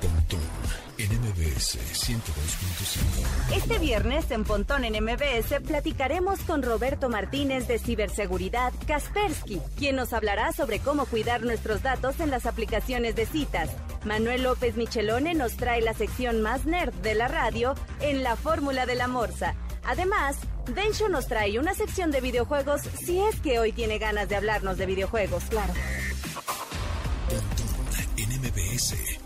Pontón en MBS 102.5. Este viernes en Pontón en MBS platicaremos con Roberto Martínez de Ciberseguridad Kaspersky, quien nos hablará sobre cómo cuidar nuestros datos en las aplicaciones de citas. Manuel López Michelone nos trae la sección más nerd de la radio en la Fórmula de la Morsa. Además, Densho nos trae una sección de videojuegos si es que hoy tiene ganas de hablarnos de videojuegos, claro. Pontón en MBS.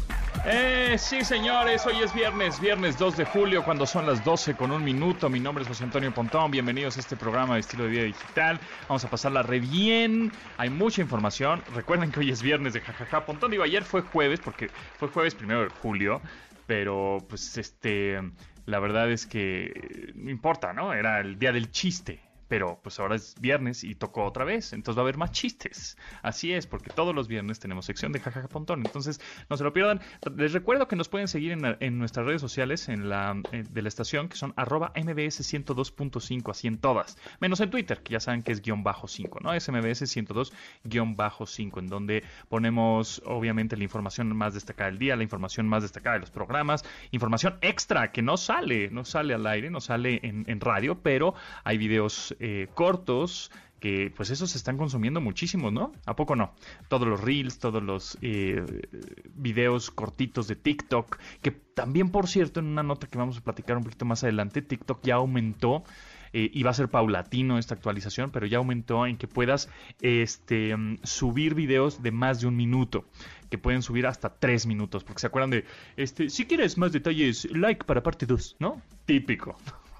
Eh, sí, señores, hoy es viernes, viernes 2 de julio, cuando son las 12 con un minuto. Mi nombre es José Antonio Pontón. Bienvenidos a este programa de estilo de vida digital. Vamos a pasarla re bien. Hay mucha información. Recuerden que hoy es viernes de jajaja Pontón. Digo, ayer fue jueves, porque fue jueves primero de julio. Pero, pues, este, la verdad es que no importa, ¿no? Era el día del chiste pero pues ahora es viernes y tocó otra vez, entonces va a haber más chistes. Así es, porque todos los viernes tenemos sección de jajaja pontón, entonces no se lo pierdan. Les recuerdo que nos pueden seguir en, en nuestras redes sociales en la, eh, de la estación, que son arroba mbs 102.5, así en todas, menos en Twitter, que ya saben que es guion bajo 5, ¿no? Es mbs 102 guion bajo 5, en donde ponemos obviamente la información más destacada del día, la información más destacada de los programas, información extra que no sale, no sale al aire, no sale en, en radio, pero hay videos eh, cortos que pues esos se están consumiendo muchísimo, ¿no? ¿A poco no? Todos los reels, todos los eh, videos cortitos de TikTok, que también por cierto en una nota que vamos a platicar un poquito más adelante, TikTok ya aumentó eh, y va a ser paulatino esta actualización, pero ya aumentó en que puedas este, subir videos de más de un minuto, que pueden subir hasta tres minutos, porque se acuerdan de, este, si quieres más detalles, like para parte 2, ¿no? Típico.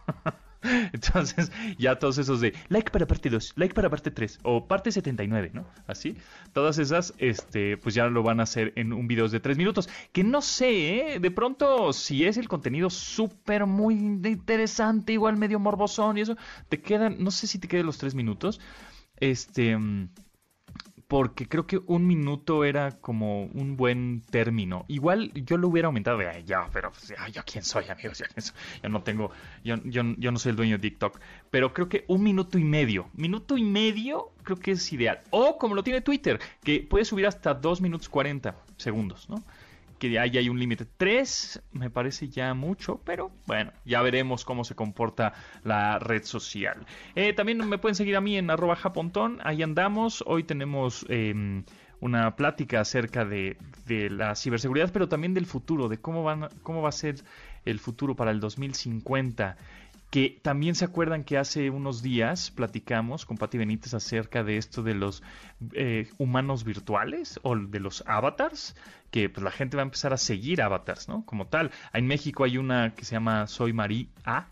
Entonces, ya todos esos de like para parte 2, like para parte 3 o parte 79, ¿no? Así, todas esas, este, pues ya lo van a hacer en un video de 3 minutos. Que no sé, ¿eh? de pronto, si es el contenido súper muy interesante, igual medio morbosón y eso, te quedan, no sé si te quedan los 3 minutos. Este porque creo que un minuto era como un buen término. Igual yo lo hubiera aumentado de "Ay, ya, pero pues, ya, yo quién soy, amigos? Yo no tengo, yo, yo, yo no soy el dueño de TikTok, pero creo que un minuto y medio, minuto y medio creo que es ideal. O como lo tiene Twitter, que puede subir hasta 2 minutos 40 segundos, ¿no? Que ahí hay un límite. Tres me parece ya mucho, pero bueno, ya veremos cómo se comporta la red social. Eh, también me pueden seguir a mí en arroba japontón, ahí andamos. Hoy tenemos eh, una plática acerca de, de, la ciberseguridad, pero también del futuro, de cómo, van, cómo va a ser el futuro para el 2050 que también se acuerdan que hace unos días platicamos con Pati Benítez acerca de esto de los eh, humanos virtuales o de los avatars, que pues la gente va a empezar a seguir avatars, ¿no? Como tal. En México hay una que se llama Soy María A,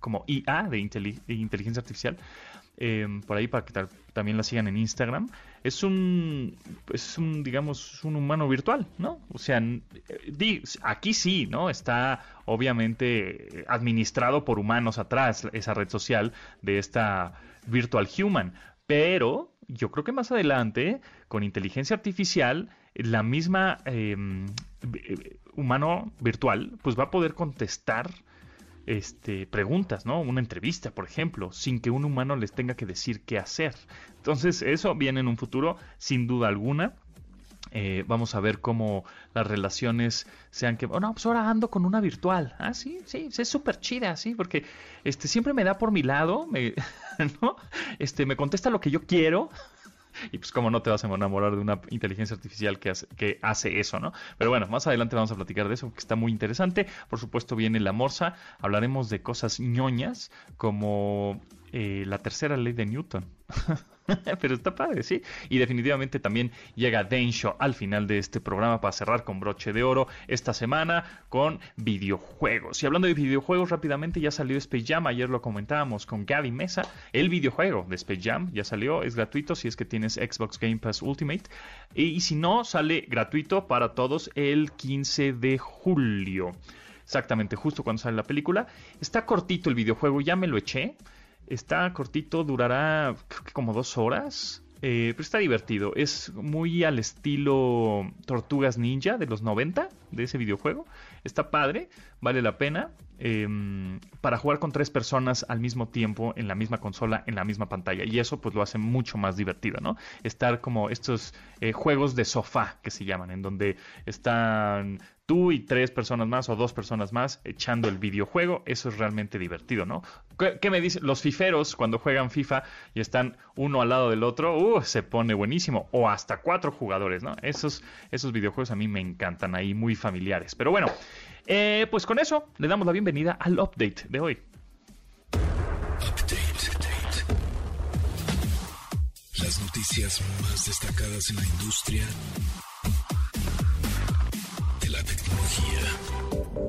como IA de, inteligencia artificial. Eh, por ahí para que también la sigan en Instagram. Es un, es un, digamos, un humano virtual, ¿no? O sea, di, aquí sí, ¿no? Está obviamente administrado por humanos atrás esa red social de esta Virtual Human, pero yo creo que más adelante, con inteligencia artificial, la misma eh, humano virtual, pues va a poder contestar este, preguntas, ¿no? Una entrevista, por ejemplo, sin que un humano les tenga que decir qué hacer. Entonces, eso viene en un futuro, sin duda alguna. Eh, vamos a ver cómo las relaciones sean que, oh, no, pues ahora ando con una virtual. Ah, sí, sí, es súper chida, sí, porque este, siempre me da por mi lado, me, ¿no? Este, me contesta lo que yo quiero. Y pues como no te vas a enamorar de una inteligencia artificial que hace, que hace eso, ¿no? Pero bueno, más adelante vamos a platicar de eso, que está muy interesante. Por supuesto viene la morsa, hablaremos de cosas ñoñas como eh, la tercera ley de Newton. Pero está padre, sí. Y definitivamente también llega Densho al final de este programa para cerrar con broche de oro esta semana con videojuegos. Y hablando de videojuegos, rápidamente ya salió Space Jam. Ayer lo comentábamos con Gaby Mesa. El videojuego de Space Jam ya salió. Es gratuito si es que tienes Xbox Game Pass Ultimate. Y, y si no, sale gratuito para todos el 15 de julio. Exactamente, justo cuando sale la película. Está cortito el videojuego, ya me lo eché. Está cortito, durará creo que como dos horas. Eh, pero está divertido. Es muy al estilo Tortugas Ninja de los 90 de ese videojuego. Está padre, vale la pena. Em, para jugar con tres personas al mismo tiempo en la misma consola, en la misma pantalla. Y eso pues lo hace mucho más divertido, ¿no? Estar como estos eh, juegos de sofá que se llaman, en donde están tú y tres personas más o dos personas más echando el videojuego, eso es realmente divertido, ¿no? ¿Qué, me dicen? Los fiferos cuando juegan FIFA y están uno al lado del otro, uh, se pone buenísimo. O hasta cuatro jugadores, ¿no? Esos, esos videojuegos a mí me encantan ahí, muy familiares. Pero bueno, eh, pues con eso le damos la bienvenida al update de hoy. Las noticias más destacadas en la industria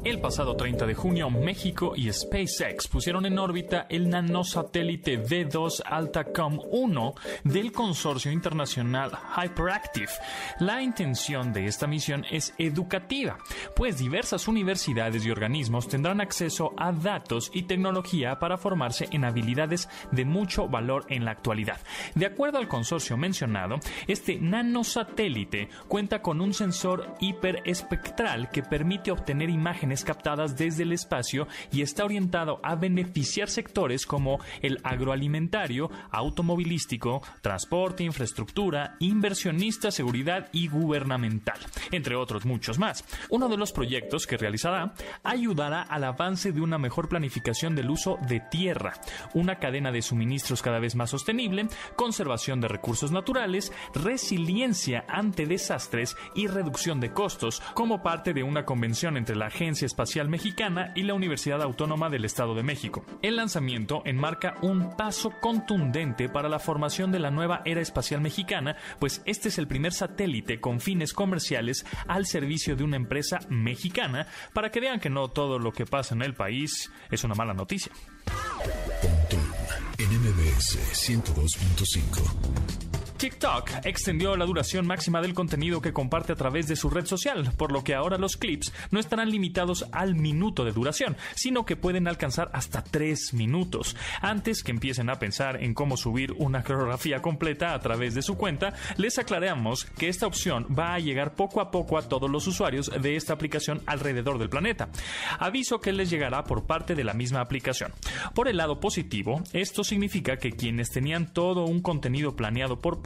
El pasado 30 de junio, México y SpaceX pusieron en órbita el nanosatélite V2 Altacom 1 del consorcio internacional Hyperactive. La intención de esta misión es educativa, pues diversas universidades y organismos tendrán acceso a datos y tecnología para formarse en habilidades de mucho valor en la actualidad. De acuerdo al consorcio mencionado, este nanosatélite cuenta con un sensor hiperespectral que permite obtener imágenes captadas desde el espacio y está orientado a beneficiar sectores como el agroalimentario, automovilístico, transporte, infraestructura, inversionista, seguridad y gubernamental, entre otros muchos más. Uno de los proyectos que realizará ayudará al avance de una mejor planificación del uso de tierra, una cadena de suministros cada vez más sostenible, conservación de recursos naturales, resiliencia ante desastres y reducción de costos, como parte de una convención entre la Agencia Espacial Mexicana y la Universidad Autónoma del Estado de México. El lanzamiento enmarca un paso contundente para la formación de la nueva era espacial mexicana, pues este es el primer satélite con fines comerciales al servicio de una empresa mexicana, para que vean que no todo lo que pasa en el país es una mala noticia. NMBS 102.5 TikTok extendió la duración máxima del contenido que comparte a través de su red social, por lo que ahora los clips no estarán limitados al minuto de duración, sino que pueden alcanzar hasta tres minutos. Antes que empiecen a pensar en cómo subir una coreografía completa a través de su cuenta, les aclaramos que esta opción va a llegar poco a poco a todos los usuarios de esta aplicación alrededor del planeta. Aviso que les llegará por parte de la misma aplicación. Por el lado positivo, esto significa que quienes tenían todo un contenido planeado por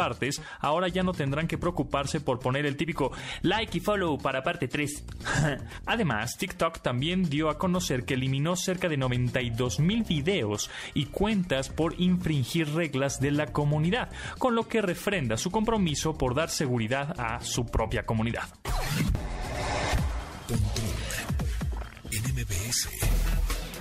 ahora ya no tendrán que preocuparse por poner el típico like y follow para parte 3. Además, TikTok también dio a conocer que eliminó cerca de 92 mil videos y cuentas por infringir reglas de la comunidad, con lo que refrenda su compromiso por dar seguridad a su propia comunidad.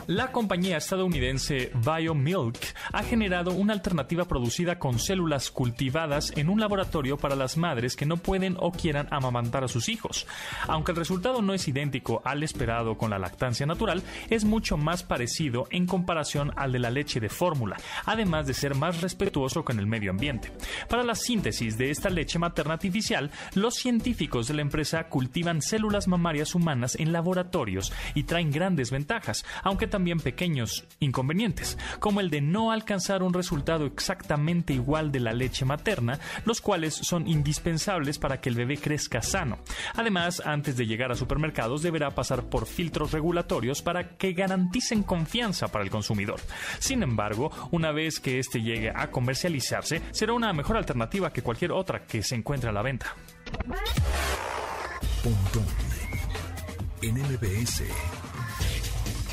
La compañía estadounidense BioMilk ha generado una alternativa producida con células cultivadas en un laboratorio para las madres que no pueden o quieran amamantar a sus hijos. Aunque el resultado no es idéntico al esperado con la lactancia natural, es mucho más parecido en comparación al de la leche de fórmula, además de ser más respetuoso con el medio ambiente. Para la síntesis de esta leche materna artificial, los científicos de la empresa cultivan células mamarias humanas en laboratorios y traen grandes ventajas, aunque también pequeños inconvenientes, como el de no alcanzar un resultado exactamente igual de la leche materna, los cuales son indispensables para que el bebé crezca sano. Además, antes de llegar a supermercados deberá pasar por filtros regulatorios para que garanticen confianza para el consumidor. Sin embargo, una vez que este llegue a comercializarse, será una mejor alternativa que cualquier otra que se encuentre a la venta.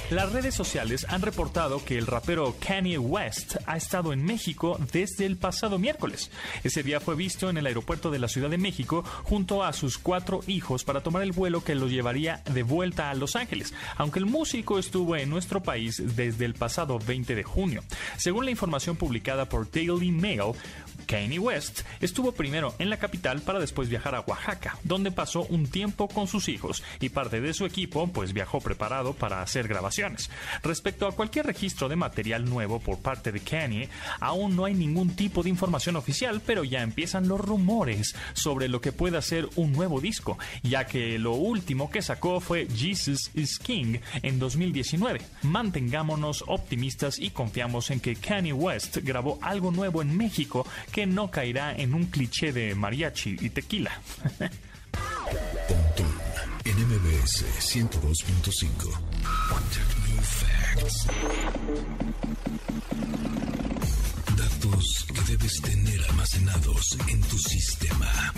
Las redes sociales han reportado que el rapero Kanye West ha estado en México desde el pasado miércoles. Ese día fue visto en el aeropuerto de la Ciudad de México junto a sus cuatro hijos para tomar el vuelo que los llevaría de vuelta a Los Ángeles, aunque el músico estuvo en nuestro país desde el pasado 20 de junio. Según la información publicada por Daily Mail, Kanye West estuvo primero en la capital para después viajar a Oaxaca, donde pasó un tiempo con sus hijos y parte de su equipo pues viajó preparado para hacer grabaciones. Respecto a cualquier registro de material nuevo por parte de Kanye, aún no hay ningún tipo de información oficial, pero ya empiezan los rumores sobre lo que pueda ser un nuevo disco, ya que lo último que sacó fue Jesus is King en 2019. Mantengámonos optimistas y confiamos en que Kanye West grabó algo nuevo en México no caerá en un cliché de mariachi y tequila. Pontón en MBS 102.5. Facts. Datos que debes tener almacenados en tu sistema.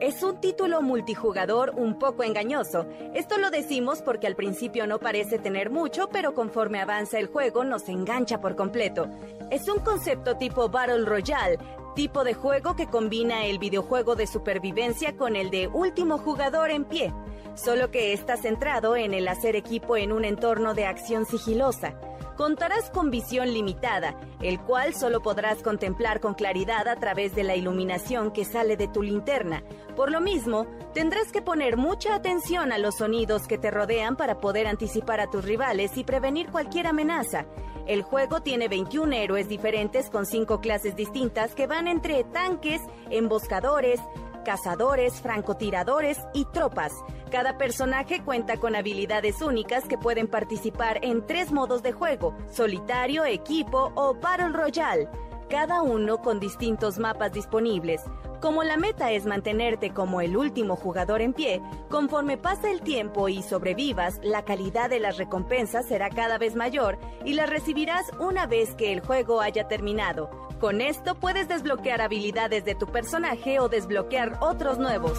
Es un título multijugador un poco engañoso. Esto lo decimos porque al principio no parece tener mucho, pero conforme avanza el juego nos engancha por completo. Es un concepto tipo Battle Royale, tipo de juego que combina el videojuego de supervivencia con el de último jugador en pie, solo que está centrado en el hacer equipo en un entorno de acción sigilosa. Contarás con visión limitada, el cual solo podrás contemplar con claridad a través de la iluminación que sale de tu linterna. Por lo mismo, tendrás que poner mucha atención a los sonidos que te rodean para poder anticipar a tus rivales y prevenir cualquier amenaza. El juego tiene 21 héroes diferentes con 5 clases distintas que van entre tanques, emboscadores, cazadores, francotiradores y tropas. Cada personaje cuenta con habilidades únicas que pueden participar en tres modos de juego, solitario, equipo o Battle Royale, cada uno con distintos mapas disponibles. Como la meta es mantenerte como el último jugador en pie, conforme pasa el tiempo y sobrevivas, la calidad de las recompensas será cada vez mayor y las recibirás una vez que el juego haya terminado. Con esto puedes desbloquear habilidades de tu personaje o desbloquear otros nuevos.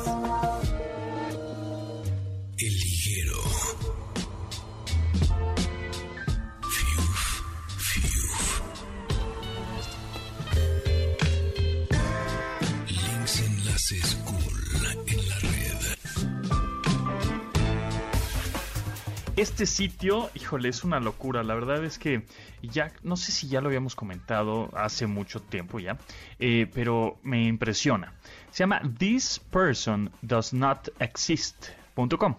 El liguero. Fiuf, fiuf. Links enlaces cool en la red. Este sitio, híjole, es una locura. La verdad es que ya, no sé si ya lo habíamos comentado hace mucho tiempo ya, eh, pero me impresiona. Se llama thispersondoesnotexist.com.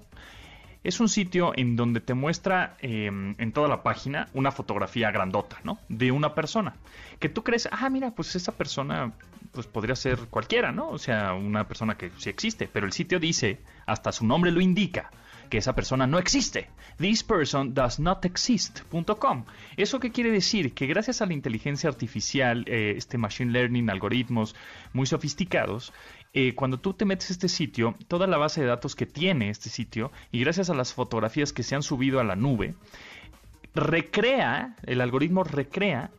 Es un sitio en donde te muestra eh, en toda la página una fotografía grandota, ¿no? De una persona. Que tú crees, ah, mira, pues esa persona pues podría ser cualquiera, ¿no? O sea, una persona que sí existe. Pero el sitio dice, hasta su nombre lo indica, que esa persona no existe. This person does not exist.com. ¿Eso qué quiere decir? Que gracias a la inteligencia artificial, eh, este machine learning, algoritmos muy sofisticados, eh, cuando tú te metes a este sitio, toda la base de datos que tiene este sitio, y gracias a las fotografías que se han subido a la nube, recrea, el algoritmo recrea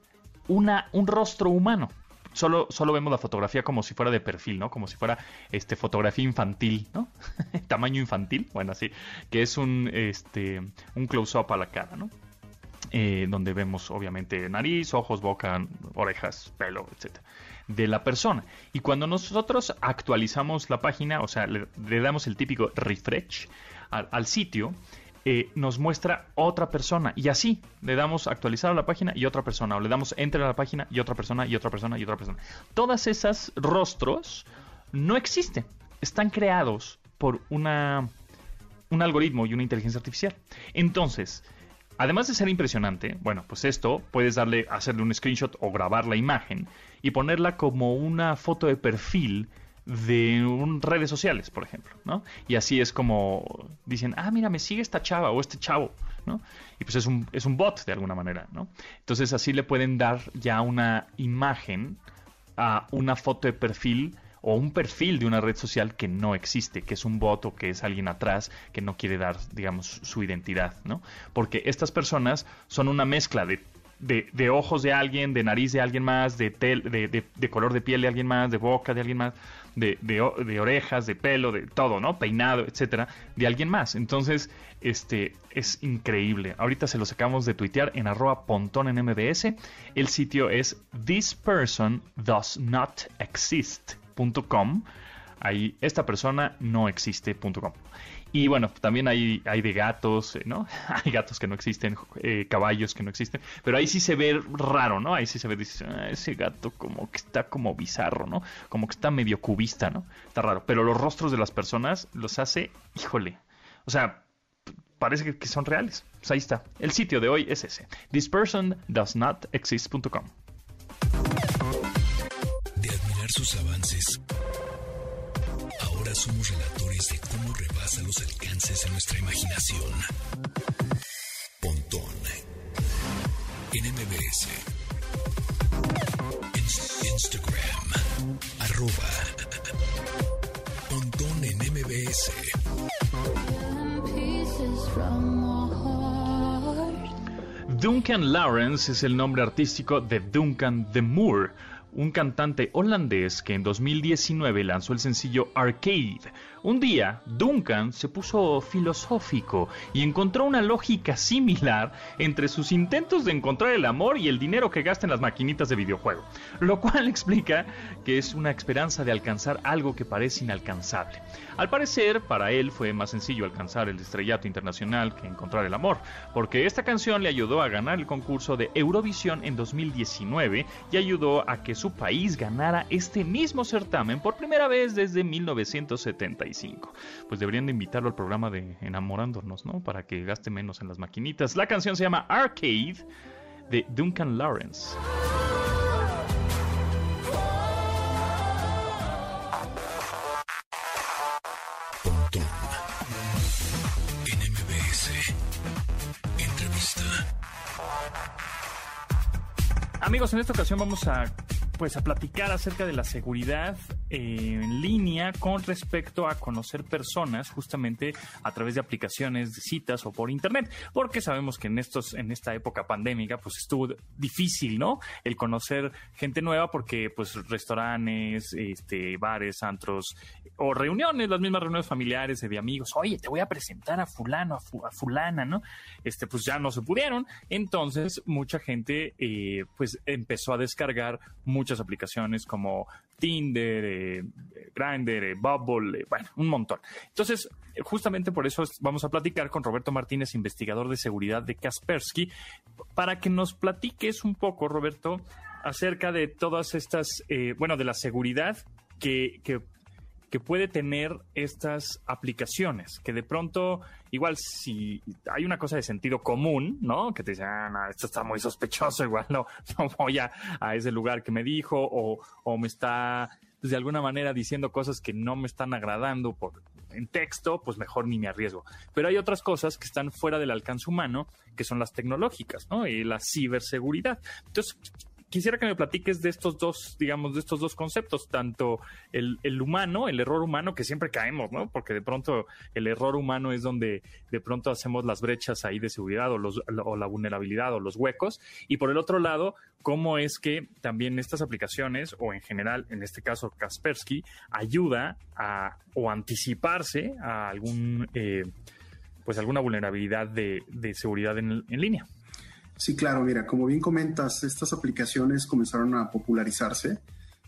una, un rostro humano. Solo, solo vemos la fotografía como si fuera de perfil, ¿no? Como si fuera este, fotografía infantil, ¿no? Tamaño infantil, bueno, así, que es un, este, un close-up a la cara, ¿no? Eh, donde vemos obviamente nariz, ojos, boca, orejas, pelo, etcétera, de la persona. Y cuando nosotros actualizamos la página, o sea, le, damos el típico refresh al sitio, eh, nos muestra otra persona. Y así le damos actualizar a la página y otra persona. O le damos enter a la página y otra persona y otra persona y otra persona. Todas esas rostros no existen. Están creados por una, un algoritmo y una inteligencia artificial. Entonces, además de ser impresionante, bueno, pues esto puedes darle, hacerle un screenshot o grabar la imagen y ponerla como una foto de perfil de un, redes sociales, por ejemplo, ¿no? Y así es como dicen, ah, mira, me sigue esta chava o este chavo, ¿no? Y pues es un, es un bot de alguna manera, ¿no? Entonces así le pueden dar ya una imagen a una foto de perfil o un perfil de una red social que no existe, que es un bot o que es alguien atrás que no quiere dar, digamos, su identidad, ¿no? Porque estas personas son una mezcla de de, de, ojos de alguien, de nariz de alguien más, de, tel, de, de, de, color de piel de alguien más, de boca de alguien más, de, orejas, de pelo, de todo, ¿no? Peinado, etcétera, de alguien más. Entonces, este es increíble. Ahorita se lo sacamos de tuitear en arroba pontón en MBS. El sitio es thispersondoesnotexist.com. Ahí, esta persona no existe.com. Y bueno, también hay, hay de gatos, ¿no? hay gatos que no existen, eh, caballos que no existen, pero ahí sí se ve raro, ¿no? Ahí sí se ve, dices, ah, ese gato como que está como bizarro, ¿no? Como que está medio cubista, ¿no? Está raro. Pero los rostros de las personas los hace, híjole. O sea, parece que, son reales. Pues ahí está. El sitio de hoy es ese. thispersondoesnotexist.com. De admirar sus avances, somos relatores de cómo rebasa los alcances de nuestra imaginación. Pontón en MBS. Instagram, arroba Pontón en MBS. Duncan Lawrence es el nombre artístico de Duncan de Moore un cantante holandés que en 2019 lanzó el sencillo Arcade. Un día, Duncan se puso filosófico y encontró una lógica similar entre sus intentos de encontrar el amor y el dinero que gasta en las maquinitas de videojuego, lo cual explica que es una esperanza de alcanzar algo que parece inalcanzable. Al parecer, para él fue más sencillo alcanzar el estrellato internacional que encontrar el amor, porque esta canción le ayudó a ganar el concurso de Eurovisión en 2019 y ayudó a que su país ganara este mismo certamen por primera vez desde 1975. Pues deberían de invitarlo al programa de Enamorándonos, ¿no? Para que gaste menos en las maquinitas. La canción se llama Arcade de Duncan Lawrence. Amigos, en esta ocasión vamos a pues a platicar acerca de la seguridad eh, en línea con respecto a conocer personas justamente a través de aplicaciones de citas o por internet, porque sabemos que en estos en esta época pandémica pues estuvo difícil, ¿no? El conocer gente nueva porque pues restaurantes, este bares, antros o reuniones, las mismas reuniones familiares de amigos, oye, te voy a presentar a fulano, a, fulana, ¿no? Este pues ya no se pudieron, entonces mucha gente eh, pues empezó a descargar muchas aplicaciones como Tinder, eh, Grindr, eh, Bubble, eh, bueno, un montón. Entonces, justamente por eso vamos a platicar con Roberto Martínez, investigador de seguridad de Kaspersky, para que nos platiques un poco, Roberto, acerca de todas estas, bueno, de la seguridad que que puede tener estas aplicaciones, que de pronto, igual si hay una cosa de sentido común, ¿no? Que te dicen, ah, esto está muy sospechoso, igual no, no voy a, ese lugar que me dijo o, o me está pues, de alguna manera diciendo cosas que no me están agradando por, en texto, pues mejor ni me arriesgo. Pero hay otras cosas que están fuera del alcance humano, que son las tecnológicas, ¿no? Y la ciberseguridad. Entonces, quisiera que me platiques de estos dos, digamos, de estos dos conceptos, tanto el, humano, el error humano, que siempre caemos, ¿no? Porque de pronto el error humano es donde de pronto hacemos las brechas ahí de seguridad o, los, o la vulnerabilidad o los huecos. Y por el otro lado, cómo es que también estas aplicaciones, o en general, en este caso Kaspersky, ayuda a o anticiparse a algún, eh, pues alguna vulnerabilidad de, seguridad en línea. Sí, claro, mira, como bien comentas, estas aplicaciones comenzaron a popularizarse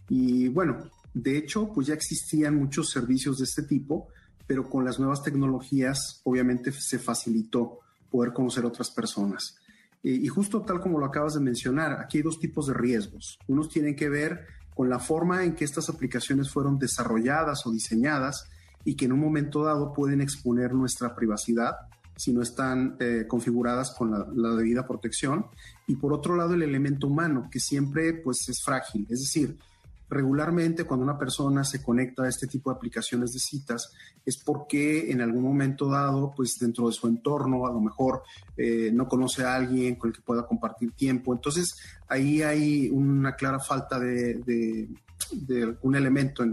y bueno, de hecho, pues ya existían muchos servicios de este tipo, pero con las nuevas tecnologías obviamente se facilitó poder conocer otras personas. Y justo tal como lo acabas de mencionar, aquí hay dos tipos de riesgos. Unos tienen que ver con la forma en que estas aplicaciones fueron desarrolladas o diseñadas y que en un momento dado pueden exponer nuestra privacidad si no están eh, configuradas con la, debida protección. Y por otro lado, el elemento humano, que siempre pues, es frágil. Es decir, regularmente cuando una persona se conecta a este tipo de aplicaciones de citas es porque en algún momento dado, pues dentro de su entorno, a lo mejor eh, no conoce a alguien con el que pueda compartir tiempo. Entonces, ahí hay una clara falta de, de, un elemento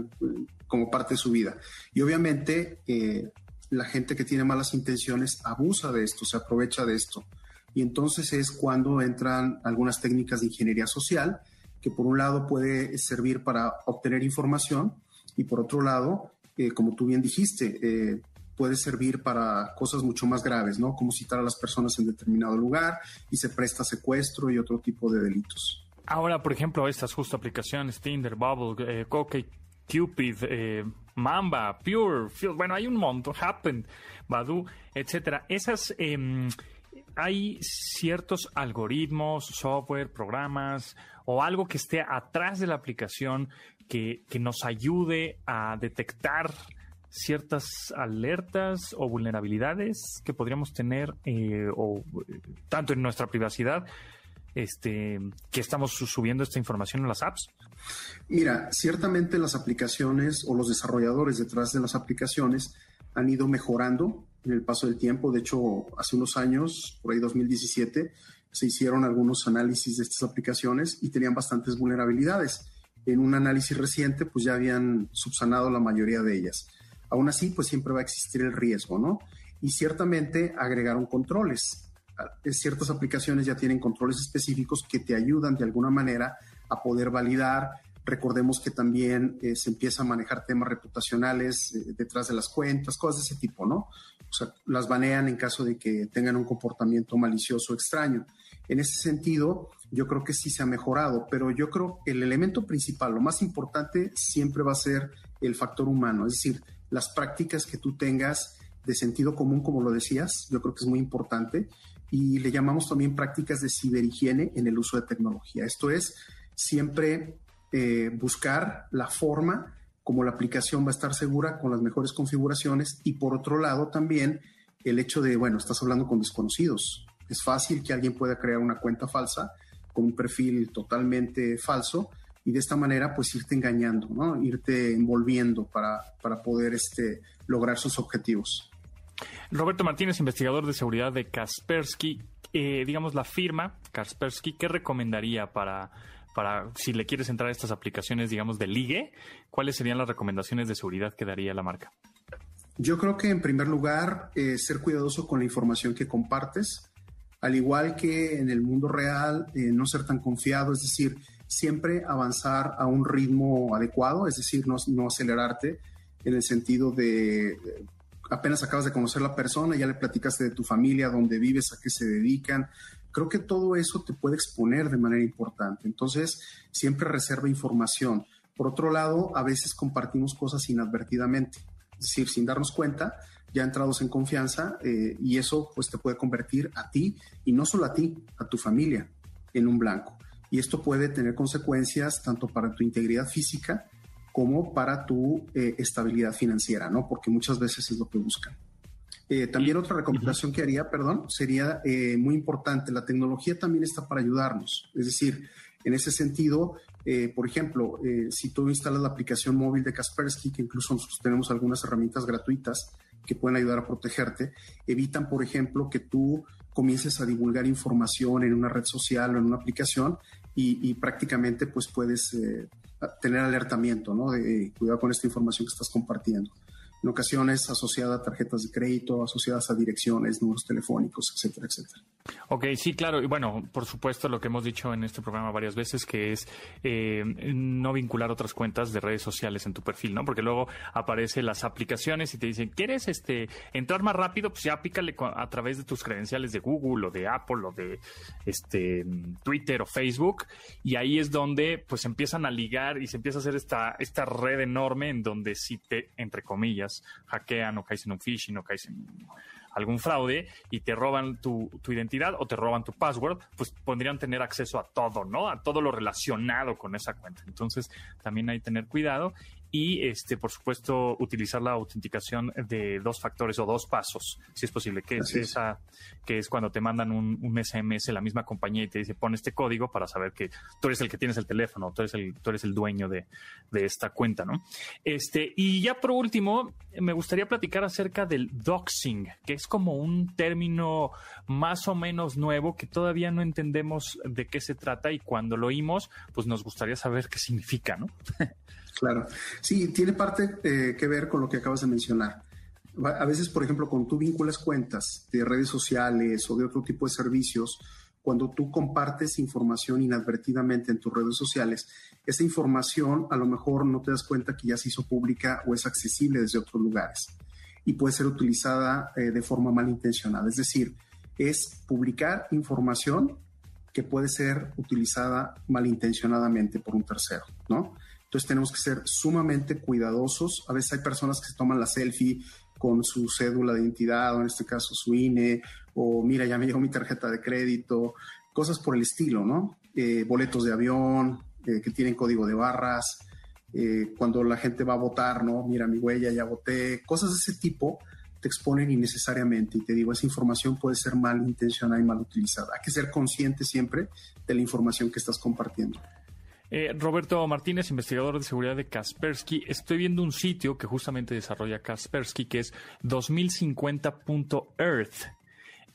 como parte de su vida. Y obviamente, eh, la gente que tiene malas intenciones abusa de esto, se aprovecha de esto. Y entonces es cuando entran algunas técnicas de ingeniería social, que por un lado puede servir para obtener información y por otro lado, eh, como tú bien dijiste, eh, puede servir para cosas mucho más graves, ¿no? Como citar a las personas en determinado lugar y se presta secuestro y otro tipo de delitos. Ahora, por ejemplo, estas justo aplicaciones, Tinder, Bubble, eh, Coke, Cupid, eh, Mamba, Pure, bueno, hay un montón, Happen, Badu, etcétera. Esas, em, hay ciertos algoritmos, software, programas o algo que esté atrás de la aplicación que, que nos ayude a detectar ciertas alertas o vulnerabilidades que podríamos tener eh, o tanto en nuestra privacidad este, que estamos subiendo esta información en las apps? Mira, ciertamente las aplicaciones o los desarrolladores detrás de las aplicaciones han ido mejorando en el paso del tiempo. De hecho, hace unos años, por ahí 2017, se hicieron algunos análisis de estas aplicaciones y tenían bastantes vulnerabilidades. En un análisis reciente, pues ya habían subsanado la mayoría de ellas. Aún así, pues siempre va a existir el riesgo, ¿no? Y ciertamente agregaron controles. Ciertas aplicaciones ya tienen controles específicos que te ayudan de alguna manera a poder validar Recordemos que también eh, se empieza a manejar temas reputacionales eh, detrás de las cuentas, cosas de ese tipo, ¿no? O sea, las banean en caso de que tengan un comportamiento malicioso extraño. En ese sentido, yo creo que sí se ha mejorado, pero yo creo que el elemento principal, lo más importante, siempre va a ser el factor humano, es decir, las prácticas que tú tengas de sentido común, como lo decías, yo creo que es muy importante, y le llamamos también prácticas de ciberhigiene en el uso de tecnología. Esto es, siempre eh, buscar la forma como la aplicación va a estar segura con las mejores configuraciones y por otro lado también el hecho de, bueno, estás hablando con desconocidos. Es fácil que alguien pueda crear una cuenta falsa con un perfil totalmente falso y de esta manera pues irte engañando, ¿no? irte envolviendo para, para poder este, lograr sus objetivos. Roberto Martínez, investigador de seguridad de Kaspersky, eh, digamos la firma Kaspersky, ¿qué recomendaría para para si le quieres entrar a estas aplicaciones, digamos, de ligue, ¿cuáles serían las recomendaciones de seguridad que daría la marca? Yo creo que en primer lugar, eh, ser cuidadoso con la información que compartes, al igual que en el mundo real, eh, no ser tan confiado, es decir, siempre avanzar a un ritmo adecuado, es decir, no, no acelerarte en el sentido de apenas acabas de conocer la persona, ya le platicaste de tu familia, dónde vives, a qué se dedican, creo que todo eso te puede exponer de manera importante. Entonces, siempre reserva información. Por otro lado, a veces compartimos cosas inadvertidamente, es decir, sin darnos cuenta, ya entrados en confianza, eh, y eso pues te puede convertir a ti, y no solo a ti, a tu familia, en un blanco. Y esto puede tener consecuencias tanto para tu integridad física como para tu eh, estabilidad financiera, ¿no? Porque muchas veces es lo que buscan. Eh, también otra recomendación que haría, perdón, sería eh, muy importante, la tecnología también está para ayudarnos. Es decir, en ese sentido, eh, por ejemplo, si tú instalas la aplicación móvil de Kaspersky, que incluso nosotros tenemos algunas herramientas gratuitas que pueden ayudar a protegerte, evitan, por ejemplo, que tú comiences a divulgar información en una red social o en una aplicación y, y prácticamente pues puedes tener alertamiento, ¿no? De cuidado con esta información que estás compartiendo en ocasiones asociada a tarjetas de crédito, asociadas a direcciones, números telefónicos, etcétera, etcétera. Ok, sí, claro. Y bueno, por supuesto, lo que hemos dicho en este programa varias veces, que es eh, no vincular otras cuentas de redes sociales en tu perfil, ¿no? Porque luego aparecen las aplicaciones y te dicen, ¿quieres este entrar más rápido? Pues ya pícale a través de tus credenciales de Google o de Apple o de este Twitter o Facebook. Y ahí es donde pues empiezan a ligar y se empieza a hacer esta, esta red enorme en donde si te, entre comillas, hackean o caes en un phishing o caes en algún fraude y te roban tu, tu, identidad o te roban tu password, pues podrían tener acceso a todo, ¿no? A todo lo relacionado con esa cuenta. Entonces, también hay que tener cuidado y este por supuesto utilizar la autenticación de dos factores o dos pasos si es posible que es, esa que es cuando te mandan un, un, SMS la misma compañía y te dice pon este código para saber que tú eres el que tienes el teléfono tú eres el tú eres el dueño de, de esta cuenta no este y ya por último me gustaría platicar acerca del doxing que es como un término más o menos nuevo que todavía no entendemos de qué se trata y cuando lo oímos pues nos gustaría saber qué significa no Claro, sí, tiene parte eh, que ver con lo que acabas de mencionar. A veces, por ejemplo, cuando tú vinculas cuentas de redes sociales o de otro tipo de servicios, cuando tú compartes información inadvertidamente en tus redes sociales, esa información a lo mejor no te das cuenta que ya se hizo pública o es accesible desde otros lugares y puede ser utilizada eh, de forma malintencionada. Es decir, es publicar información que puede ser utilizada malintencionadamente por un tercero, ¿no? Entonces tenemos que ser sumamente cuidadosos. A veces hay personas que se toman la selfie con su cédula de identidad, o en este caso su INE, o mira, ya me llegó mi tarjeta de crédito, cosas por el estilo, ¿no? Eh, boletos de avión eh, que tienen código de barras. eh, cuando la gente va a votar, ¿no? Mira mi huella, ya voté, cosas de ese tipo te exponen innecesariamente. Y te digo, esa información puede ser mal intencionada y mal utilizada. Hay que ser consciente siempre de la información que estás compartiendo. Eh, Roberto Martínez, investigador de seguridad de Kaspersky. Estoy viendo un sitio que justamente desarrolla Kaspersky, que es 2050.earth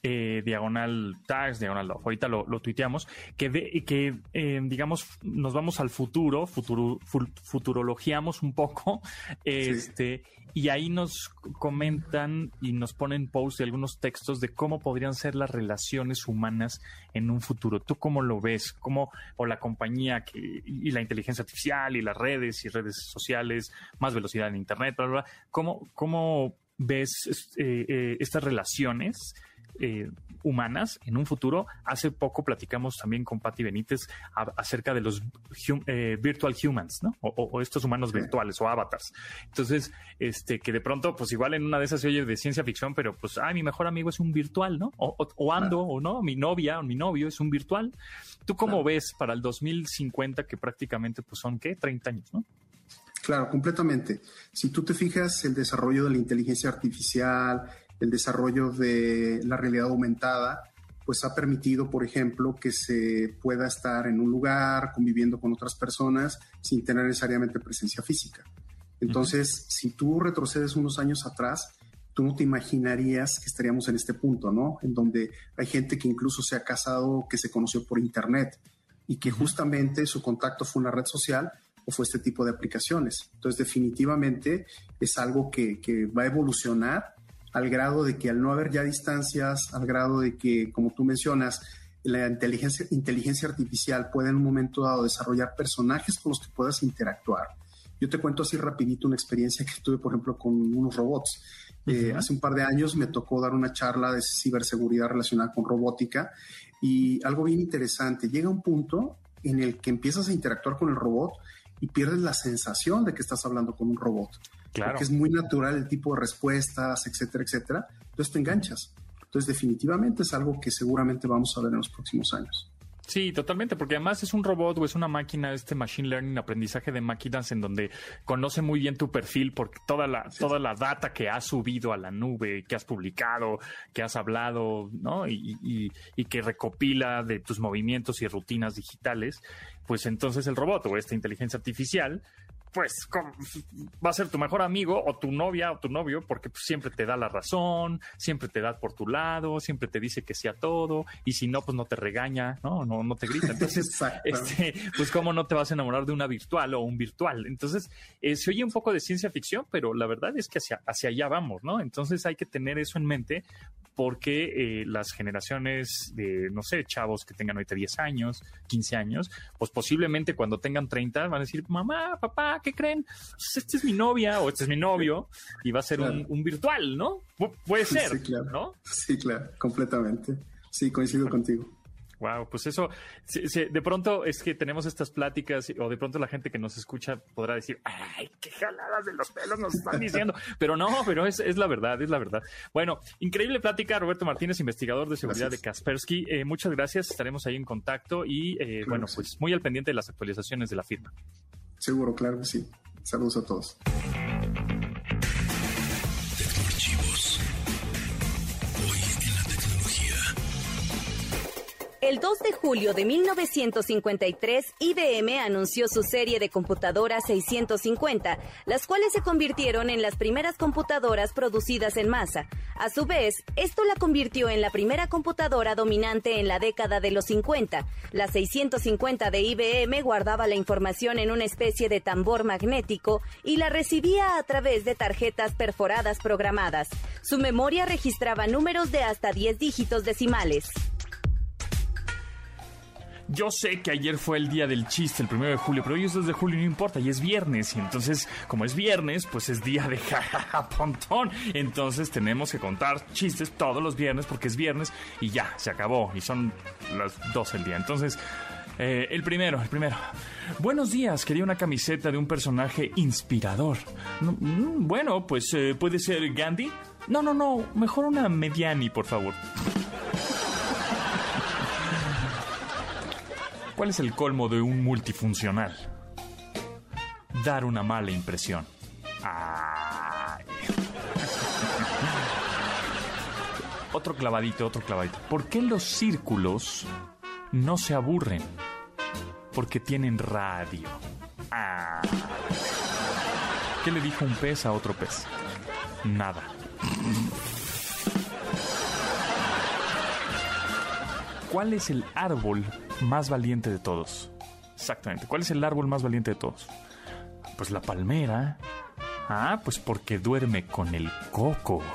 eh, diagonal tags, diagonal ahorita lo, tuiteamos, que, que eh, digamos, nos vamos al futuro, futuro futurologiamos un poco, este, y ahí nos comentan y nos ponen posts de algunos textos de cómo podrían ser las relaciones humanas en un futuro. ¿Tú cómo lo ves? ¿Cómo, o la compañía que, y la inteligencia artificial y las redes y redes sociales, más velocidad en Internet, bla, bla, bla, ¿cómo, cómo ves eh, estas relaciones? Eh, humanas en un futuro. Hace poco platicamos también con Patti Benítez acerca de los eh, virtual humans, ¿no? O, estos humanos virtuales o avatars. Entonces, este, que de pronto, pues igual en una de esas se oye de ciencia ficción, pero pues, ay, mi mejor amigo es un virtual, ¿no? O, ando, o no, mi novia o mi novio es un virtual. ¿Tú cómo ves para el 2050 que prácticamente, pues son, ¿qué? 30 años, ¿no? Claro, completamente. Si tú te fijas, el desarrollo de la inteligencia artificial, el desarrollo de la realidad aumentada, pues ha permitido, por ejemplo, que se pueda estar en un lugar conviviendo con otras personas sin tener necesariamente presencia física. Entonces, si tú retrocedes unos años atrás, tú no te imaginarías que estaríamos en este punto, ¿no? En donde hay gente que incluso se ha casado, que se conoció por Internet y que justamente su contacto fue una red social o fue este tipo de aplicaciones. Entonces, definitivamente es algo que, que va a evolucionar al grado de que al no haber ya distancias, al grado de que, como tú mencionas, la inteligencia, inteligencia artificial puede en un momento dado desarrollar personajes con los que puedas interactuar. Yo te cuento así rapidito una experiencia que tuve, por ejemplo, con unos robots. Eh, hace un par de años me tocó dar una charla de ciberseguridad relacionada con robótica y algo bien interesante. Llega un punto en el que empiezas a interactuar con el robot y pierdes la sensación de que estás hablando con un robot. Claro. Porque es muy natural el tipo de respuestas, etcétera, etcétera. Entonces te enganchas. Entonces definitivamente es algo que seguramente vamos a ver en los próximos años. Sí, totalmente, porque además es un robot o es una máquina, este machine learning, aprendizaje de máquinas en donde conoce muy bien tu perfil porque toda la, toda la data que has subido a la nube, que has publicado, que has hablado, ¿no? Y, y que recopila de tus movimientos y rutinas digitales, pues entonces el robot o esta inteligencia artificial pues va a ser tu mejor amigo o tu novia o tu novio porque pues, siempre te da la razón, siempre te da por tu lado, siempre te dice que sea todo y si no, pues no te regaña, no, no, no te grita. Entonces, este, pues cómo no te vas a enamorar de una virtual o un virtual. Entonces, eh, se oye un poco de ciencia ficción, pero la verdad es que hacia, hacia allá vamos, ¿no? Entonces hay que tener eso en mente porque eh, las generaciones de, no sé, chavos que tengan ahorita 10 años, 15 años, pues posiblemente cuando tengan 30 van a decir, mamá, papá, ¿qué creen? Pues este es mi novia o este es mi novio y va a ser un, virtual, ¿no? puede ser, sí, claro. ¿no? Sí, claro, completamente. Sí, coincido contigo. Wow, pues eso, de pronto es que tenemos estas pláticas o de pronto la gente que nos escucha podrá decir, ay, qué jaladas de los pelos nos están diciendo, pero no, pero es, es, la verdad, es la verdad. Bueno, increíble plática, Roberto Martínez, investigador de seguridad de Kaspersky. Eh, muchas gracias, estaremos ahí en contacto y eh, bueno, pues muy al pendiente de las actualizaciones de la firma. Seguro, claro que sí. Saludos a todos. El 2 de julio de 1953, IBM anunció su serie de computadoras 650, las cuales se convirtieron en las primeras computadoras producidas en masa. A su vez, esto la convirtió en la primera computadora dominante en la década de los 50. La 650 de IBM guardaba la información en una especie de tambor magnético y la recibía a través de tarjetas perforadas programadas. Su memoria registraba números de hasta 10 dígitos decimales. Yo sé que ayer fue el día del chiste, el primero de julio, pero hoy es 2 de julio y no importa, y es viernes. Y entonces, como es viernes, pues es día de pontón. Entonces tenemos que contar chistes todos los viernes porque es viernes y ya, se acabó. Y son las 12 del día. Entonces, eh, el primero, el primero. Buenos días, quería una camiseta de un personaje inspirador. Mm, bueno, pues eh, puede ser Gandhi. No, no, no, mejor una Mediani, por favor. ¿Cuál es el colmo de un multifuncional? dar una mala impresión. otro clavadito, otro clavadito. ¿Por qué los círculos no se aburren? Porque tienen radio. Ah. ¿Qué le dijo un pez a otro pez? Nada. ¿Cuál es el árbol más valiente de todos? Exactamente. ¿Cuál es el árbol más valiente de todos? Pues la palmera. Ah, pues porque duerme con el coco.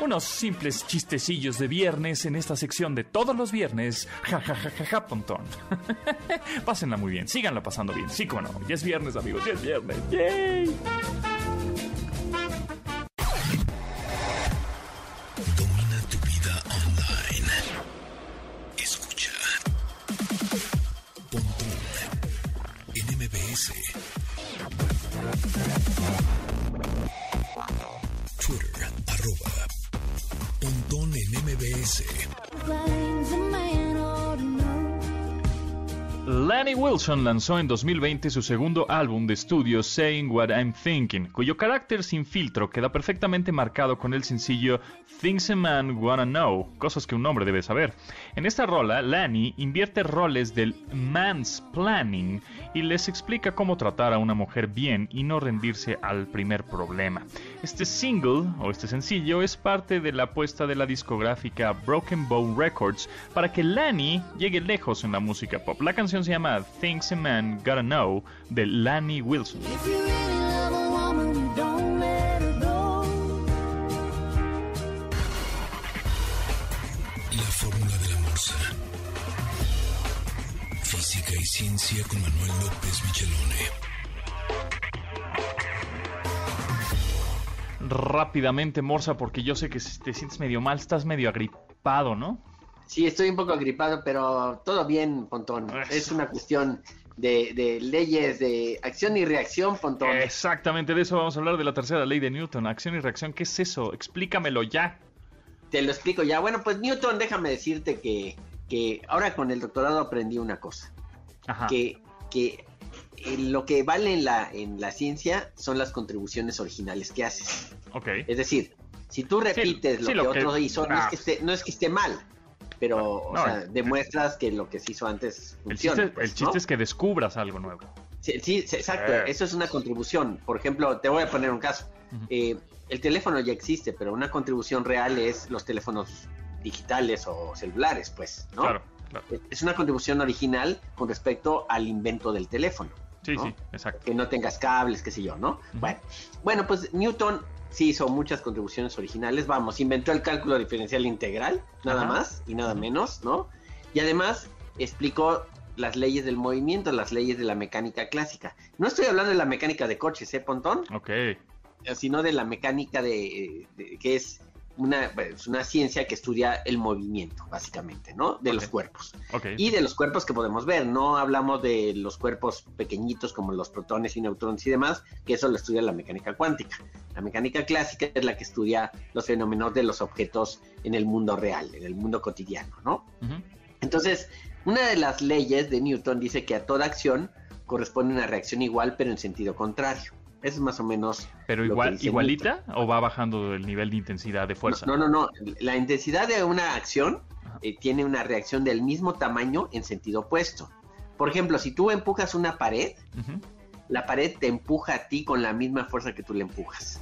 Unos simples chistecillos de viernes en esta sección de todos los viernes. Ja, ja, ja, ja, ja, pontón. Pásenla muy bien, síganla pasando bien. Sí, como no. Ya es viernes, amigos, ya es viernes. ¡Yay! Wilson lanzó en 2020 su segundo álbum de estudio Saying What I'm Thinking, cuyo carácter sin filtro queda perfectamente marcado con el sencillo Things a Man Wanna Know, cosas que un hombre debe saber. En esta rola, Lanny invierte roles del man's planning y les explica cómo tratar a una mujer bien y no rendirse al primer problema. Este single, o este sencillo, es parte de la apuesta de la discográfica Broken Bow Records para que Lanny llegue lejos en la música pop. La canción se llama a Man Gotta Know de Lanny Wilson. La fórmula de la morsa. Física y ciencia con Manuel López Michelone. Rápidamente, Morsa, porque yo sé que te sientes medio mal, estás medio agripado, ¿no? Sí, estoy un poco agripado, pero todo bien, Pontón. Es una cuestión de, de leyes de acción y reacción, Pontón. Exactamente, de eso vamos a hablar de la tercera ley de Newton, acción y reacción. ¿Qué es eso? Explícamelo ya. Te lo explico ya. Bueno, pues Newton, déjame decirte que, que ahora con el doctorado aprendí una cosa. Ajá. Que, que eh, lo que vale en la, en la ciencia son las contribuciones originales que haces. Ok. Es decir, si tú repites sí, lo sí, que lo que- otro hizo, no, es ah. que esté, no es que esté mal, pero o No, sea, el- demuestras que lo que se hizo antes El funciona. chiste, pues, el chiste ¿no? es que descubras algo nuevo. Sí, exacto, eso es una contribución. Por ejemplo, te voy a poner un caso. Eh, el teléfono ya existe, pero una contribución real es los teléfonos digitales o celulares, pues, ¿no? Claro, claro. Es una contribución original con respecto al invento del teléfono. Sí, ¿no? sí, exacto. que no tengas cables, qué sé yo, ¿no? Bueno, bueno, pues Newton sí hizo muchas contribuciones originales, vamos, inventó el cálculo diferencial integral, nada Ajá. más y nada menos, ¿no? Y además explicó las leyes del movimiento, las leyes de la mecánica clásica. No estoy hablando de la mecánica de coches, ¿eh, Pontón? Ok. Sino de la mecánica de, de- que es una, es una ciencia que estudia el movimiento, básicamente, ¿no? De los cuerpos y de los cuerpos que podemos ver. No hablamos de los cuerpos pequeñitos como los protones y neutrones y demás, que eso lo estudia la mecánica cuántica. La mecánica clásica es la que estudia los fenómenos de los objetos en el mundo real, en el mundo cotidiano, ¿no? Entonces, una de las leyes de Newton dice que a toda acción corresponde una reacción igual, pero en sentido contrario. Eso es más o menos. Pero igual, igualita o va bajando el nivel de intensidad de fuerza. No, no, no. La intensidad de una acción eh, tiene una reacción del mismo tamaño en sentido opuesto. Por ejemplo, si tú empujas una pared, la pared te empuja a ti con la misma fuerza que tú le empujas.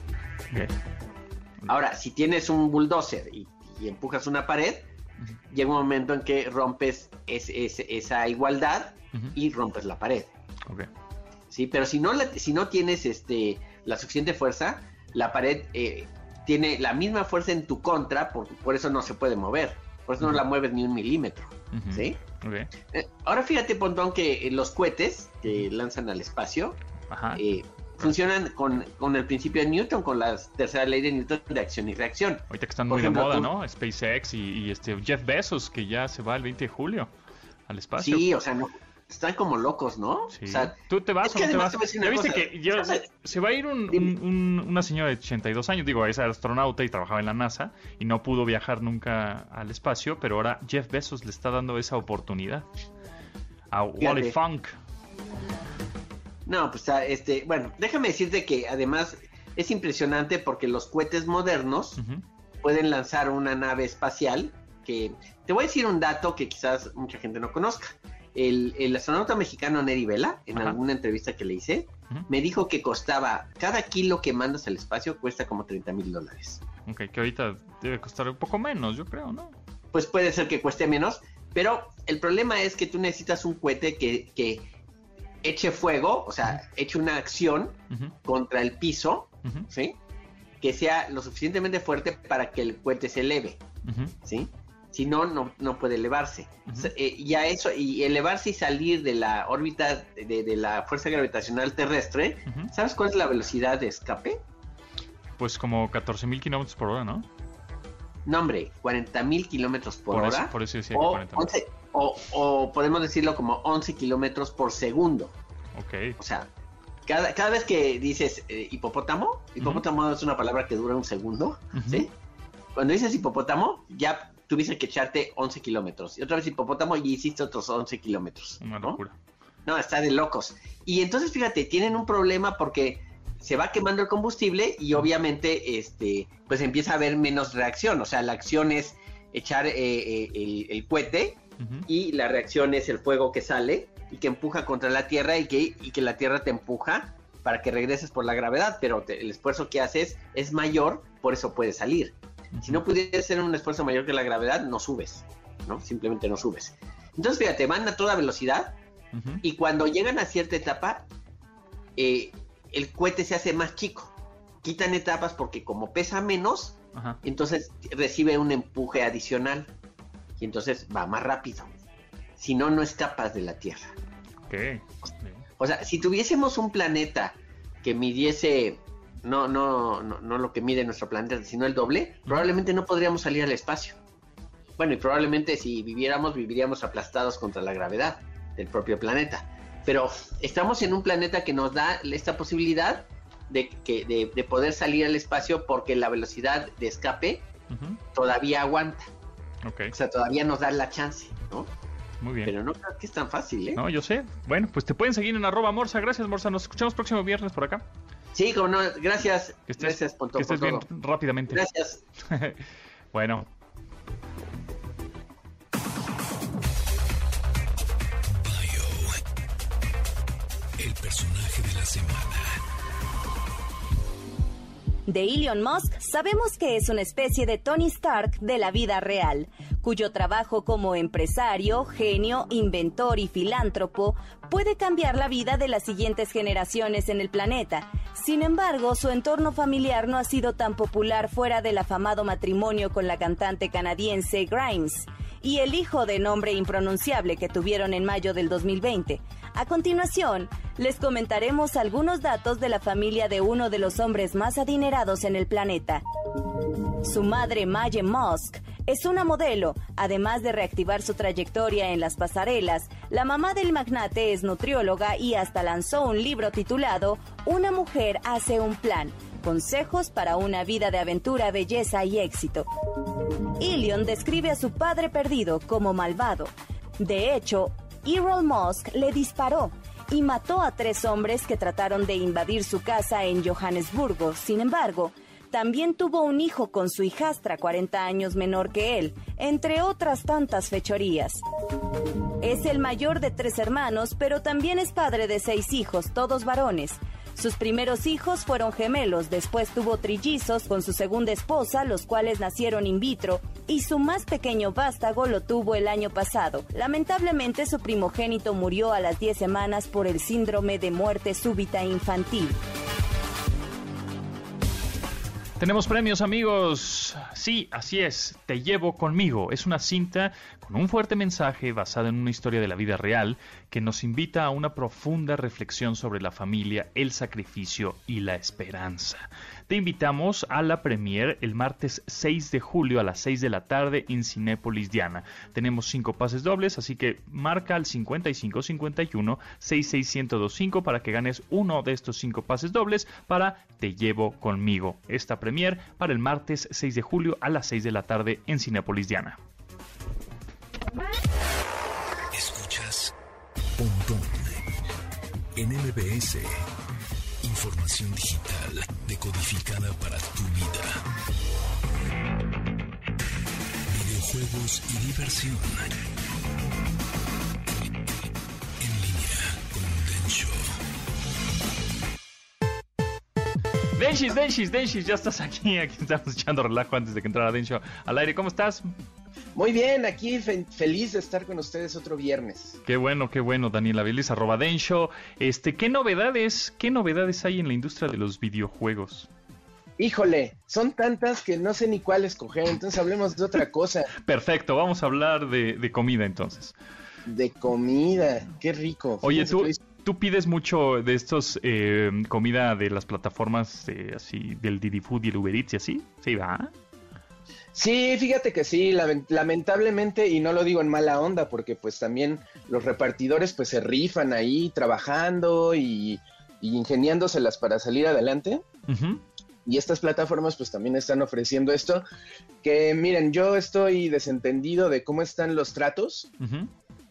Ahora, si tienes un bulldozer y, y empujas una pared, llega un momento en que rompes es- es- esa igualdad y rompes la pared. ¿Sí? Pero si no, la- si no tienes este, la suficiente fuerza, la pared eh, tiene la misma fuerza en tu contra, por, por eso no se puede mover. Por eso no la mueves ni un milímetro. ¿sí? Eh, ahora fíjate, Pontón, que eh, los cohetes que lanzan al espacio Ajá. eh, funcionan con, con el principio de Newton, con la tercera ley de Newton de acción y reacción. Ahorita que están por muy ejemplo, de moda, tú- ¿no? SpaceX y, y este Jeff Bezos, que ya se va el 20 de julio al espacio. Sí, o sea, no, están como locos, ¿no? Sí. O sea, ¿Tú te vas o no te vas? Ya viste que ¿sabes? se va a ir un- un- un- una señora de 82 años, digo, es astronauta y trabajaba en la NASA y no pudo viajar nunca al espacio, pero ahora Jeff Bezos le está dando esa oportunidad. a Wally Funk. No, pues este, bueno, déjame decirte que además es impresionante porque los cohetes modernos pueden lanzar una nave espacial que te voy a decir un dato que quizás mucha gente no conozca. El, astronauta mexicano Neri Vela, en alguna entrevista que le hice, me dijo que costaba, cada kilo que mandas al espacio cuesta como 30 mil dólares. Ok, que ahorita debe costar un poco menos, yo creo, ¿no? Pues puede ser que cueste menos, pero el problema es que tú necesitas un cohete que, que eche fuego, o sea, eche una acción contra el piso, ¿sí? Que sea lo suficientemente fuerte para que el cohete se eleve, ¿sí? Si no, no, puede elevarse. Eh, y a eso, y elevarse y salir de la órbita de, la fuerza gravitacional terrestre, ¿sabes cuál es la velocidad de escape? Pues como 14.000 mil kilómetros por hora, ¿no? No, hombre, 40.000 mil kilómetros por, hora. por eso decía o, o, podemos decirlo como 11 kilómetros por segundo. Ok. O sea, cada, cada vez que dices eh, hipopótamo, hipopótamo es una palabra que dura un segundo, ¿sí? Cuando dices hipopótamo, ya tuviste que echarte 11 kilómetros. Y otra vez hipopótamo y hiciste otros 11 kilómetros. Una locura. No, está de locos. Y entonces, fíjate, tienen un problema porque se va quemando el combustible y obviamente, este, pues empieza a haber menos reacción. O sea, la acción es echar eh, eh, el, cohete y la reacción es el fuego que sale y que empuja contra la Tierra y que, y que la Tierra te empuja para que regreses por la gravedad, pero el esfuerzo que haces es mayor, por eso puedes salir. Si no pudiera ser un esfuerzo mayor que la gravedad, no subes, ¿no? Simplemente no subes. Entonces, fíjate, van a toda velocidad y cuando llegan a cierta etapa, eh, el cohete se hace más chico. Quitan etapas porque como pesa menos, entonces recibe un empuje adicional y entonces va más rápido. Si no, no escapas de la Tierra. Okay. O sea, si tuviésemos un planeta que midiese no, no, no, no lo que mide nuestro planeta, sino el doble, probablemente no podríamos salir al espacio. Bueno, y probablemente si viviéramos, viviríamos aplastados contra la gravedad del propio planeta. Pero estamos en un planeta que nos da esta posibilidad de, que, de, poder salir al espacio porque la velocidad de escape todavía aguanta. O sea, todavía nos da la chance, ¿no? Muy bien. Pero no creo que es tan fácil, ¿eh? No, yo sé. Bueno, pues te pueden seguir en arroba morsa. Gracias, morsa. Nos escuchamos próximo viernes por acá. Sí, como no, gracias. Que estés, gracias por, que estés bien rápidamente. Gracias. bueno. el personaje de la semana. De Elon Musk sabemos que es una especie de Tony Stark de la vida real, cuyo trabajo como empresario, genio, inventor y filántropo puede cambiar la vida de las siguientes generaciones en el planeta. Sin embargo, su entorno familiar no ha sido tan popular fuera del afamado matrimonio con la cantante canadiense Grimes y el hijo de nombre impronunciable que tuvieron en mayo del 2020. A continuación, les comentaremos algunos datos de la familia de uno de los hombres más adinerados en el planeta. Su madre, Maye Musk, es una modelo. Además de reactivar su trayectoria en las pasarelas, la mamá del magnate es nutrióloga y hasta lanzó un libro titulado Una mujer hace un plan. Consejos para una vida de aventura, belleza y éxito. Ilion describe a su padre perdido como malvado. De hecho, Errol Musk le disparó y mató a tres hombres que trataron de invadir su casa en Johannesburgo. Sin embargo, también tuvo un hijo con su hijastra 40 años menor que él, entre otras tantas fechorías. Es el mayor de tres hermanos, pero también es padre de seis hijos, todos varones. Sus primeros hijos fueron gemelos, después tuvo trillizos con su segunda esposa, los cuales nacieron in vitro, y su más pequeño vástago lo tuvo el año pasado. Lamentablemente su primogénito murió a las 10 semanas por el síndrome de muerte súbita infantil. Tenemos premios amigos. Sí, así es. Te llevo conmigo. Es una cinta con un fuerte mensaje basada en una historia de la vida real que nos invita a una profunda reflexión sobre la familia, el sacrificio y la esperanza. Te invitamos a la premier el martes 6 de julio a las 6 de la tarde en Cinépolis Diana. Tenemos cinco pases dobles, así que marca al 5551 66125 para que ganes uno de estos cinco pases dobles para Te llevo conmigo. Esta premier para el martes 6 de julio a las 6 de la tarde en Cinépolis Diana. Escuchas Pontón en MBS. Información digital decodificada para tu vida. Videojuegos y diversión. En línea con Densho. Denshis, Denshis, Denshis, ya estás aquí. Aquí estamos echando relajo antes de que entrara Densho al aire. ¿Cómo estás? Muy bien, aquí fe- feliz de estar con ustedes otro viernes. Qué bueno, qué bueno, Daniela Vilis, arroba Densho. Este, ¿qué novedades, qué novedades hay en la industria de los videojuegos? Híjole, son tantas que no sé ni cuál escoger, entonces hablemos de otra cosa, Perfecto, vamos a hablar de, de comida entonces. de comida, qué rico. Oye, tú pides mucho de estos eh, comida de las plataformas eh, así del Didi Food y el Uber Eats y así, sí va. Sí, fíjate que sí, lamen- lamentablemente, y no lo digo en mala onda, porque pues también los repartidores pues se rifan ahí trabajando y, y ingeniándoselas para salir adelante. Y estas plataformas pues también están ofreciendo esto, que miren, yo estoy desentendido de cómo están los tratos.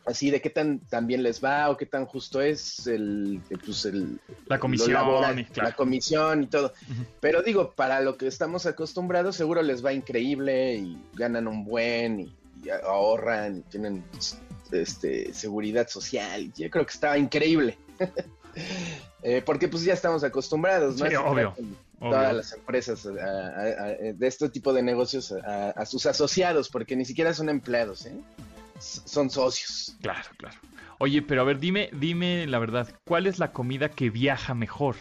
Así de qué tan, tan bien les va o qué tan justo es el, pues el La comisión, laboral, y claro. la comisión y todo. Pero digo, para lo que estamos acostumbrados, seguro les va increíble y ganan un buen y, y ahorran y tienen este seguridad social. Yo creo que está increíble. Eh, porque pues ya estamos acostumbrados, ¿no? Sí, obvio. Todas las empresas a- a- a- de este tipo de negocios a, a sus asociados, porque ni siquiera son empleados, ¿eh? Son socios. Claro, claro. Oye, pero a ver, dime, dime la verdad, ¿cuál es la comida que viaja mejor?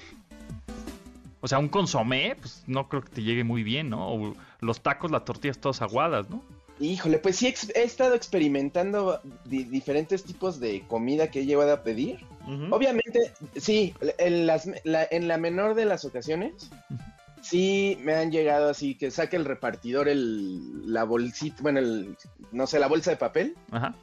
O sea, un consomé, pues no creo que te llegue muy bien, ¿no? O los tacos, las tortillas todas aguadas, ¿no? Híjole, pues sí he estado experimentando di- diferentes tipos de comida que he llevado a pedir. Obviamente, sí, en, las, la, en la menor de las ocasiones, sí me han llegado así que saque el repartidor el, la bolsita, bueno, el, no sé, la bolsa de papel, Ajá.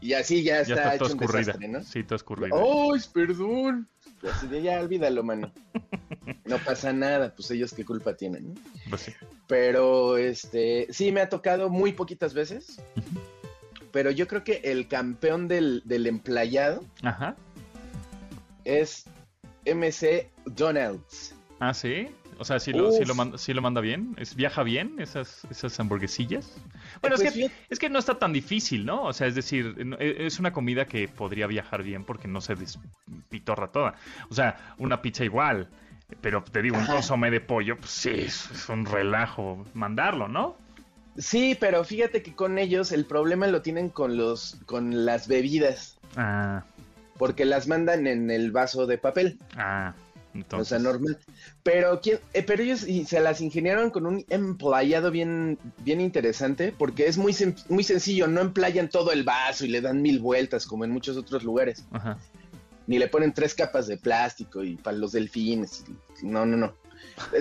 y así ya Ya está, está hecho un escurrida. desastre, ¿no? Sí, toda escurrida. ¡Ay, perdón! Así de, ya olvídalo, mano. No pasa nada, pues ellos qué culpa tienen, ¿no? Pues sí. Pero este, sí me ha tocado muy poquitas veces. Pero yo creo que el campeón del, del emplayado Ajá. es MC Donald's. Ah, sí. O sea, sí lo, Uf. lo, manda, sí lo manda bien. ¿Es, ¿Viaja bien esas, esas hamburguesillas? Bueno, Pues es, que, fíjate- es que no está tan difícil, ¿no? O sea, es decir, e- es una comida que podría viajar bien porque no se despitorra toda. O sea, una pizza igual. Pero te digo, un consomé de pollo, pues sí, es, es un relajo mandarlo, ¿no? Sí, pero fíjate que con ellos el problema lo tienen con los con las bebidas, Ah, porque las mandan en el vaso de papel, ah. Entonces, o sea, normal. Pero quién, eh, pero ellos y- se las ingeniaron con un emplayado bien bien interesante, porque es muy sen- muy sencillo, no emplayan todo el vaso y le dan mil vueltas como en muchos otros lugares. Ajá. ni le ponen tres capas de plástico y para los delfines. No, no, no.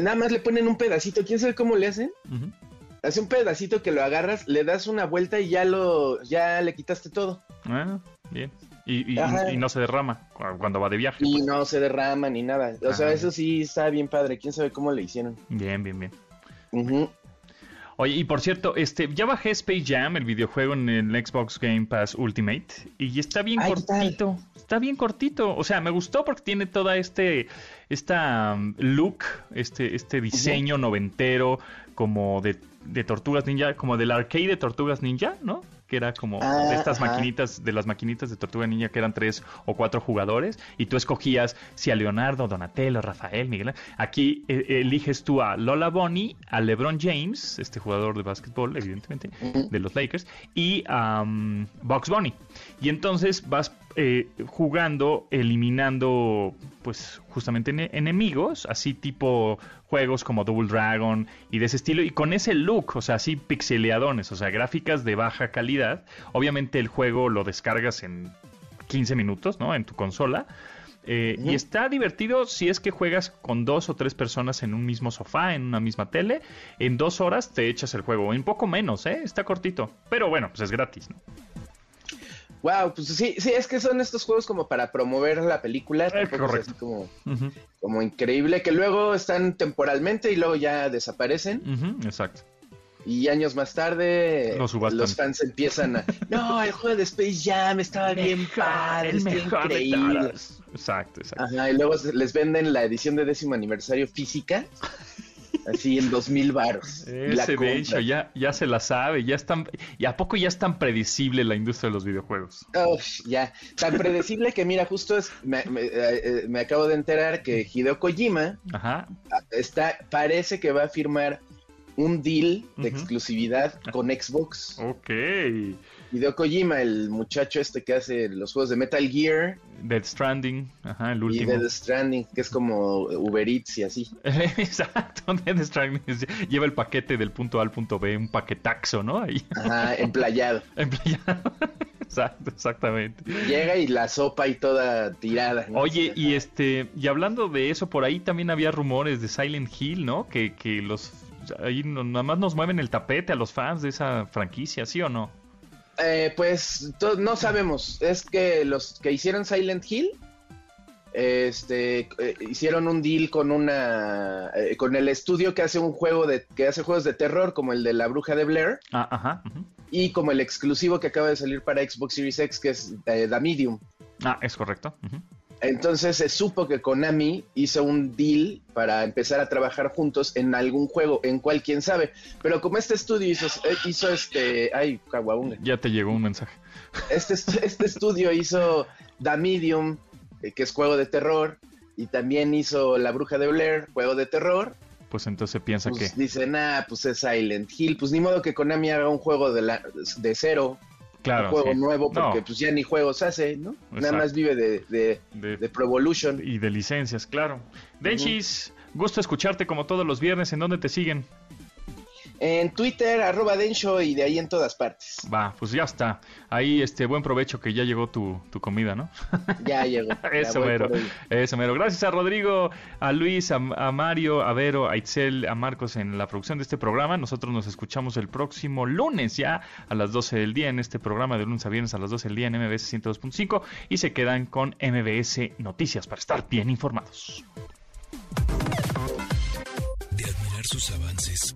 Nada más le ponen un pedacito. ¿Quién sabe cómo le hacen? Hace un pedacito que lo agarras, le das una vuelta y ya lo, ya le quitaste todo. Ah, bien. Y, y- y no se derrama cu- cuando va de viaje. Y pues. no se derrama ni nada. O sea, eso sí está bien padre. ¿Quién sabe cómo le hicieron? Bien, bien, bien. Oye, y por cierto, este, ya bajé Space Jam, el videojuego en el Xbox Game Pass Ultimate, y está bien cortito. Está bien cortito. O sea, me gustó porque tiene toda este, esta um, look, este, este diseño noventero, como de, de Tortugas Ninja, como del arcade de Tortugas Ninja, ¿no? Que era como Ah, de estas ajá. maquinitas, de las maquinitas de Tortuga Ninja que eran tres o cuatro jugadores, y tú escogías si a Leonardo, Donatello, Rafael, Miguel. Aquí eh, eliges tú a Lola Bonnie, a LeBron James, este jugador de básquetbol, evidentemente, de los Lakers, y a um, Bugs Bunny. Y entonces vas eh, jugando, eliminando, pues, justamente ene- enemigos, así tipo juegos como Double Dragon y de ese estilo, y con ese look, o sea, así pixeleadones, o sea, gráficas de baja calidad. Obviamente el juego lo descargas en 15 minutos, ¿no? En tu consola. Eh. Y está divertido si es que juegas con dos o tres personas en un mismo sofá, en una misma tele. En dos horas te echas el juego, en poco menos, ¿eh? Está cortito. Pero bueno, pues es gratis, ¿no? Wow, pues sí, sí, es que son estos juegos como para promover la película. Eh, correcto. como, increíble, que luego están temporalmente y luego ya desaparecen. exacto. Y años más tarde, los fans empiezan a. No, el juego de Space Jam estaba bien padre, el mejor increíble. Exacto, exacto. Ajá, y luego les venden la edición de décimo aniversario física, así en dos mil la Ese hecho ya, ya se la sabe, ya están, y a poco ya es tan predecible la industria de los videojuegos. Uf, ya, tan predecible que mira, justo es, me, me- eh, eh, me acabo de enterar que Hideo Kojima Ajá. está, parece que va a firmar un deal de exclusividad con Xbox. Ok. Hideo Kojima, el muchacho este que hace los juegos de Metal Gear Dead Stranding, ajá, el y último. Dead Stranding, que es como Uber Eats y así. Exacto, Dead Stranding lleva el paquete del punto A al punto B, un paquetaxo, ¿no? Ahí, Ajá, emplayado. empleado. Exacto, exactamente. Llega y la sopa y toda tirada. ¿no? Oye, y este, y hablando de eso, por ahí también había rumores de Silent Hill, ¿no? Que, que los ahí nada más nos mueven el tapete a los fans de esa franquicia, ¿sí o no? Eh, pues no sabemos. Es que los que hicieron Silent Hill este eh, hicieron un deal con una eh, con el estudio que hace un juego de que hace juegos de terror como el de la bruja de Blair Ah, ajá. y como el exclusivo que acaba de salir para Xbox Series X que es eh, The Medium. Ah, es correcto. ujú. Entonces se supo que Konami hizo un deal para empezar a trabajar juntos en algún juego, en cual quién sabe. Pero como este estudio hizo, eh, hizo este, ay, caguabunga. Ya te llegó un mensaje. Este, est- este estudio hizo The Medium, eh, que es juego de terror, y también hizo La Bruja de Blair, juego de terror. Pues entonces piensa Pues que. dicen, ah, pues es Silent Hill. Pues ni modo que Konami haga un juego de, la, de cero, Claro. un juego sí. nuevo, porque No. pues ya ni juegos hace, ¿no? Nada Exacto. más vive de, de, De- de Pro Evolution. y de licencias, claro. Denchis, gusto escucharte como todos los viernes. ¿En dónde te siguen? En Twitter, arroba Densho, y de ahí en todas partes. Va, pues ya está. Ahí, este, buen provecho que ya llegó tu, tu comida, ¿no? Ya llegó. Eso mero, eso mero. Gracias a Rodrigo, a Luis, a, a Mario, a Vero, a Itzel, a Marcos en la producción de este programa. Nosotros nos escuchamos el próximo lunes ya a las 12 del día en este programa de lunes a viernes a las 12 del día en MBS 102.5 y se quedan con MBS Noticias para estar bien informados. De admirar sus avances,